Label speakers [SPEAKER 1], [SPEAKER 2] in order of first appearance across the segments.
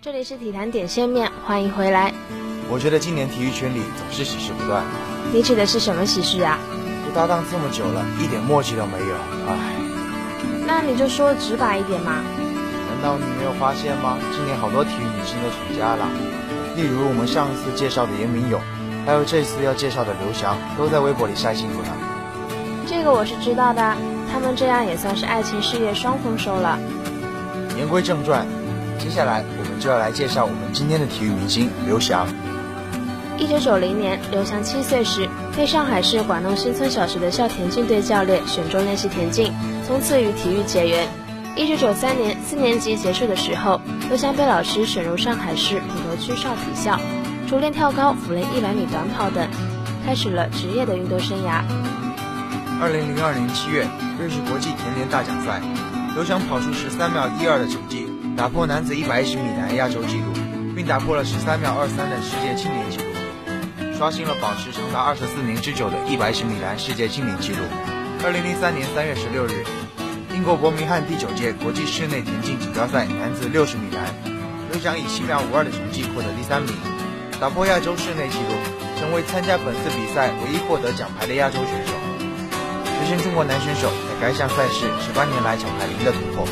[SPEAKER 1] 这里是体坛点线面，欢迎回来。
[SPEAKER 2] 我觉得今年体育圈里总是喜事不断。
[SPEAKER 1] 你指的是什么喜事啊？
[SPEAKER 2] 不搭档这么久了，一点默契都没有，唉。
[SPEAKER 1] 那你就说直白一点嘛。
[SPEAKER 2] 难道你没有发现吗？今年好多体育明星都成家了，例如我们上一次介绍的严明勇，还有这次要介绍的刘翔，都在微博里晒幸福呢。
[SPEAKER 1] 这个我是知道的，他们这样也算是爱情事业双丰收了。
[SPEAKER 2] 言归正传。接下来，我们就要来介绍我们今天的体育明星刘翔。
[SPEAKER 1] 一九九零年，刘翔七岁时被上海市广东新村小学的校田径队教练选中练习田径，从此与体育结缘。一九九三年，四年级结束的时候，刘翔被老师选入上海市普陀区少体校，主练跳高、辅练一百米短跑等，开始了职业的运动生涯。
[SPEAKER 2] 二零零二年七月，瑞士国际田联大奖赛，刘翔跑出十三秒一二的成绩。打破男子一百一十米亚洲纪录，并打破了十三秒二三的世界青年纪录，刷新了保持长达二十四年之久的一百一十米栏世界青年纪录。二零零三年三月十六日，英国伯明翰第九届国际室内田径锦标赛男子六十米栏，刘翔以七秒五二的成绩获得第三名，打破亚洲室内纪录，成为参加本次比赛唯一获得奖牌的亚洲选手，实现中国男选手在该项赛事十八年来奖牌零的突破。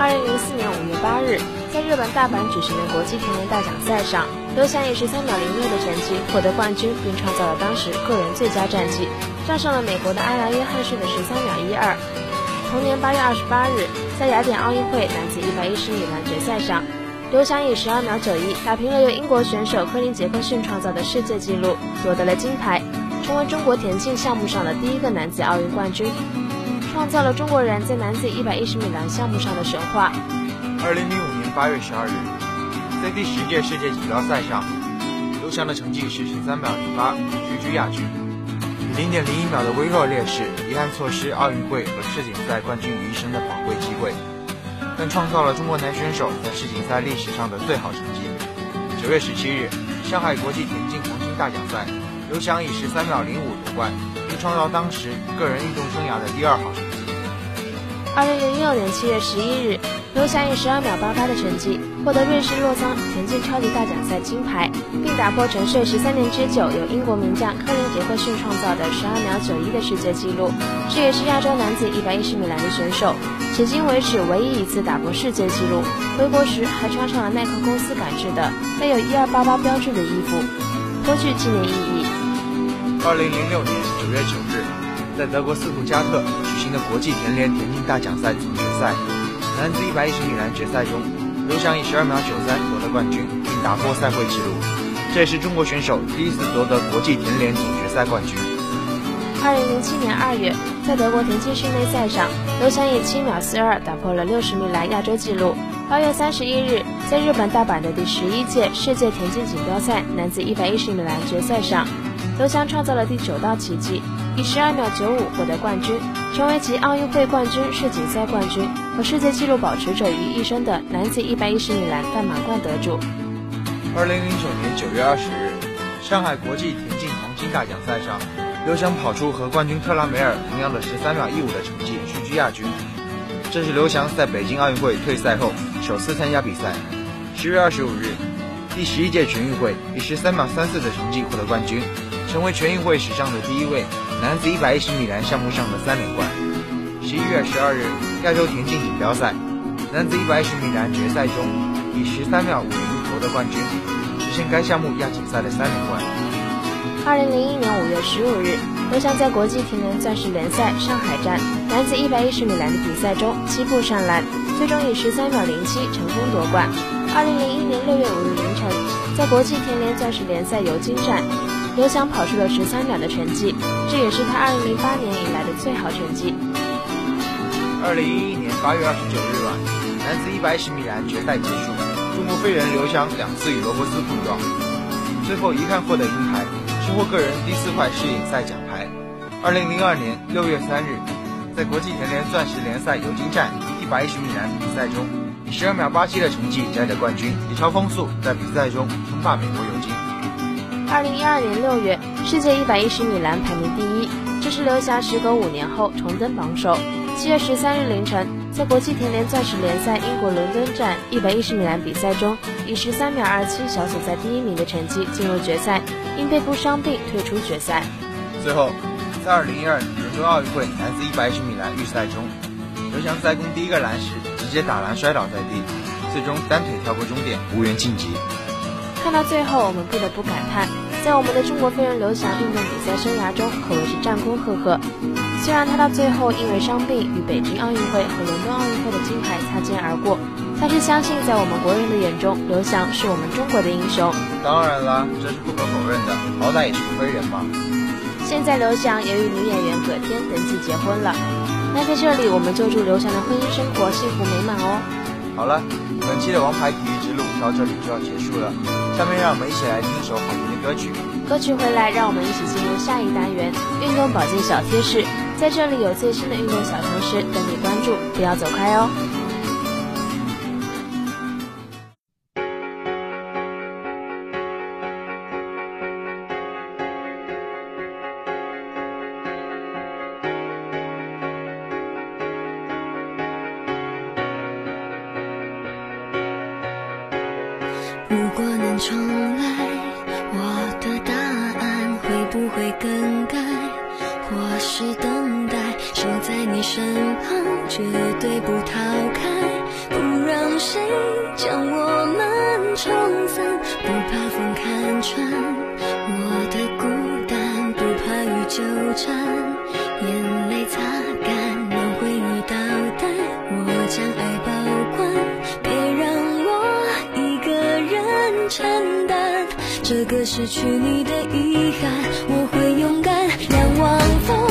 [SPEAKER 1] 二零零四年五月八日，在日本大阪举行的国际田联大奖赛上，刘翔以十三秒零六的成绩获得冠军，并创造了当时个人最佳战绩，战胜了美国的埃莱约翰逊的十三秒一二。同年八月二十八日，在雅典奥运会男子一百一十米栏决赛上，刘翔以十二秒九一打平了由英国选手科林杰克逊创造的世界纪录，夺得了金牌，成为中国田径项目上的第一个男子奥运冠军。创造了中国人在男子一百一十米栏项目上的神话。
[SPEAKER 2] 二零零五八月十二日，在第十届世界锦标赛上，刘翔的成绩是十三秒零八，屈居亚军，以零点零一秒的微弱劣势，遗憾错失奥运会和世锦赛冠军于一身的宝贵机会，但创造了中国男选手在世锦赛历史上的最好成绩。九月十七日，上海国际田径黄金大奖赛，刘翔以十三秒零五夺冠。并创造当时个人运动生涯的第二好成绩。
[SPEAKER 1] 二零零六年七月十一日，刘翔以十二秒八八的成绩获得瑞士洛桑田径超级大奖赛金牌，并打破沉睡十三年之久由英国名将科林杰克逊创造的十二秒九一的世界纪录。这也是亚洲男子一百一十米栏的选手，迄今为止唯一一次打破世界纪录。回国时还穿上了耐克公司赶制的带有一二八八标志的衣服，颇具纪念意义。
[SPEAKER 2] 二零零六年九月九日，在德国斯图加特举行的国际田联田径大奖赛总决赛男子一百一十米栏决赛中，刘翔以十二秒九三夺得冠军，并打破赛会纪录。这也是中国选手第一次夺得国际田联总决赛冠军。
[SPEAKER 1] 二零零七年二月，在德国田径室内赛上，刘翔以七秒四二打破了六十米栏亚洲纪录。八月三十一日，在日本大阪的第十一届世界田径锦标赛男子一百一十米栏决赛上。刘翔创造了第九道奇迹，以十二秒九五获得冠军，成为集奥运会冠军、世锦赛冠军和世界纪录保持者于一身的男子一百一十米栏半马冠得主。
[SPEAKER 2] 二零零九年九月二十日，上海国际田径黄金大奖赛上，刘翔跑出和冠军特拉梅尔同样的十三秒一五的成绩，屈居亚军。这是刘翔在北京奥运会退赛后首次参加比赛。十月二十五日，第十一届全运会以十三秒三四的成绩获得冠军。成为全运会史上的第一位男子一百一十米栏项目上的三连冠。十一月十二日，亚洲田径锦标赛男子一百一十米栏决赛中，以十三秒五零夺得冠军，实现该项目亚锦赛的三连冠。
[SPEAKER 1] 二零零一年五月十五日，刘翔在国际田联钻石联赛上海站男子一百一十米栏的比赛中七步上篮，最终以十三秒零七成功夺冠。二零零一年六月五日凌晨，在国际田联钻石联赛尤金站。刘翔跑出了十三秒的成绩，这也是他二零零八年以来的最好成绩。
[SPEAKER 2] 二零一一年八月二十九日晚，男子一百一十米栏决赛结束，中国飞人刘翔两次与罗伯斯碰撞，最后遗憾获得银牌，收获个人第四块世锦赛奖牌。二零零二年六月三日，在国际田联钻石联赛尤金站一百一十米栏比赛中，以十二秒八七的成绩摘得冠军，以超风速在比赛中称霸美国尤金。
[SPEAKER 1] 二零一二年六月，世界一百一十米栏排名第一，这是刘翔时隔五年后重登榜首。七月十三日凌晨，在国际田联钻石联赛英国伦敦站110米栏比赛中，以13秒27小组在第一名的成绩进入决赛，因背部伤病退出决赛。
[SPEAKER 2] 最后，在2012伦敦奥运会男子110米栏预赛中，刘翔在攻第一个栏时直接打栏摔倒在地，最终单腿跳过终点，无缘晋级。
[SPEAKER 1] 看到最后，我们不得不感叹，在我们的中国飞人刘翔运动比赛生涯中，可谓是战功赫赫。虽然他到最后因为伤病与北京奥运会和伦敦奥运会的金牌擦肩而过，但是相信在我们国人的眼中，刘翔是我们中国的英雄。
[SPEAKER 2] 当然啦，这是不可否认的，好歹也是个飞人嘛。
[SPEAKER 1] 现在刘翔也与女演员葛天登记结婚了，那在这里我们就祝刘翔的婚姻生活幸福美满哦。
[SPEAKER 2] 好了，本期的王牌体育之路到这里就要结束了。下面让我们一起来听一首好听的歌曲。
[SPEAKER 1] 歌曲回来，让我们一起进入下一单元——运动保健小贴士。在这里有最新的运动小常识等你关注，不要走开哦。
[SPEAKER 3] 绝对不逃开，不让谁将我们冲散，不怕风看穿我的孤单，不怕雨纠缠，眼泪擦干，让回忆倒带，我将爱保管，别让我一个人承担这个失去你的遗憾，我会勇敢仰望风，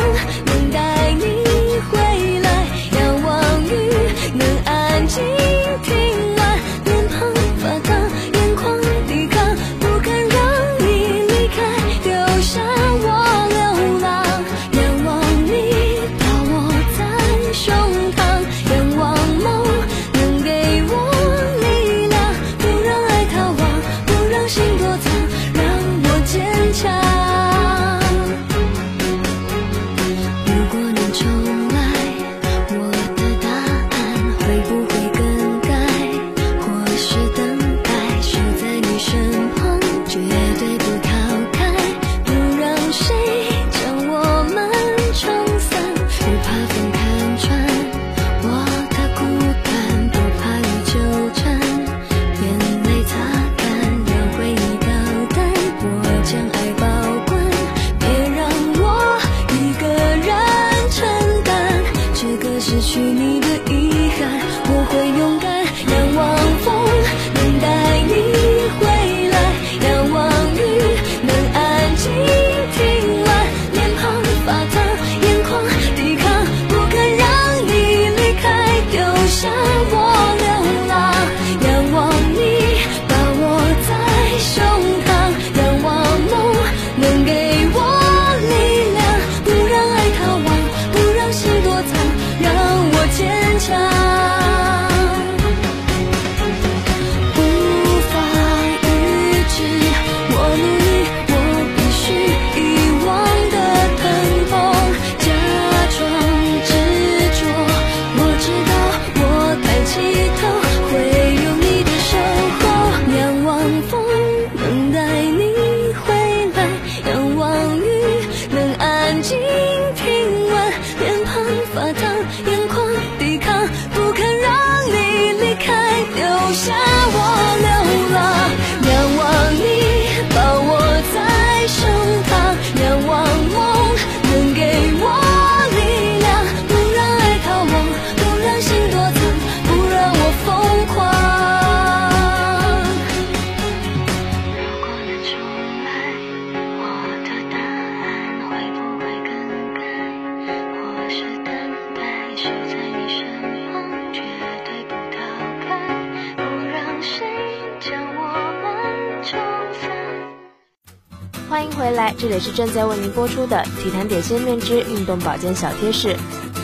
[SPEAKER 1] 欢迎回来，这里是正在为您播出的《体坛点心面之运动保健小贴士》。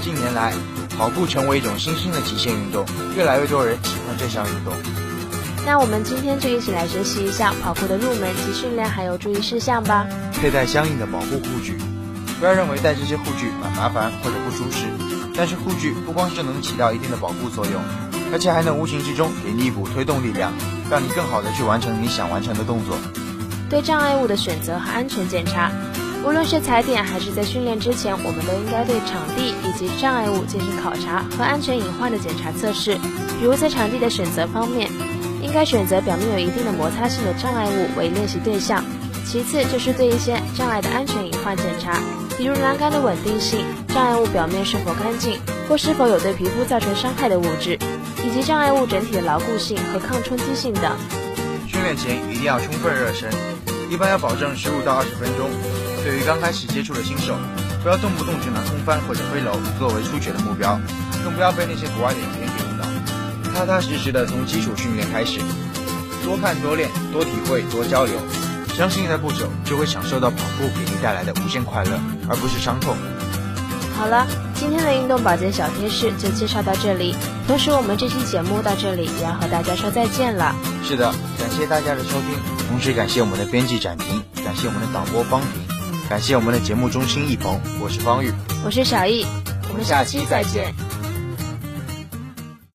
[SPEAKER 2] 近年来，跑步成为一种新兴的极限运动，越来越多人喜欢这项运动。
[SPEAKER 1] 那我们今天就一起来学习一下跑步的入门及训练还有注意事项吧。
[SPEAKER 2] 佩戴相应的保护护具，不要认为戴这些护具蛮麻烦或者不舒适。但是护具不光是能起到一定的保护作用，而且还能无形之中给你一股推动力量，让你更好的去完成你想完成的动作。
[SPEAKER 1] 对障碍物的选择和安全检查，无论是踩点还是在训练之前，我们都应该对场地以及障碍物进行考察和安全隐患的检查测试。比如在场地的选择方面，应该选择表面有一定的摩擦性的障碍物为练习对象。其次就是对一些障碍的安全隐患检查，比如栏杆的稳定性、障碍物表面是否干净，或是否有对皮肤造成伤害的物质，以及障碍物整体的牢固性和抗冲击性等。
[SPEAKER 2] 训练前一定要充分热身，一般要保证十五到二十分钟。对于刚开始接触的新手，不要动不动就拿空翻或者飞楼作为初学的目标，更不要被那些国外的影片给误导。踏踏实实的从基础训练开始，多看多练，多体会多交流。相信在不久就会享受到跑步给你带来的无限快乐，而不是伤痛。
[SPEAKER 1] 好了，今天的运动保健小贴士就介绍到这里。同时，我们这期节目到这里也要和大家说再见了。
[SPEAKER 2] 是的，感谢大家的收听，同时感谢我们的编辑展平，感谢我们的导播方平，感谢我们的节目中心易鹏。我是方玉，
[SPEAKER 1] 我是小易，
[SPEAKER 2] 我们下期再见。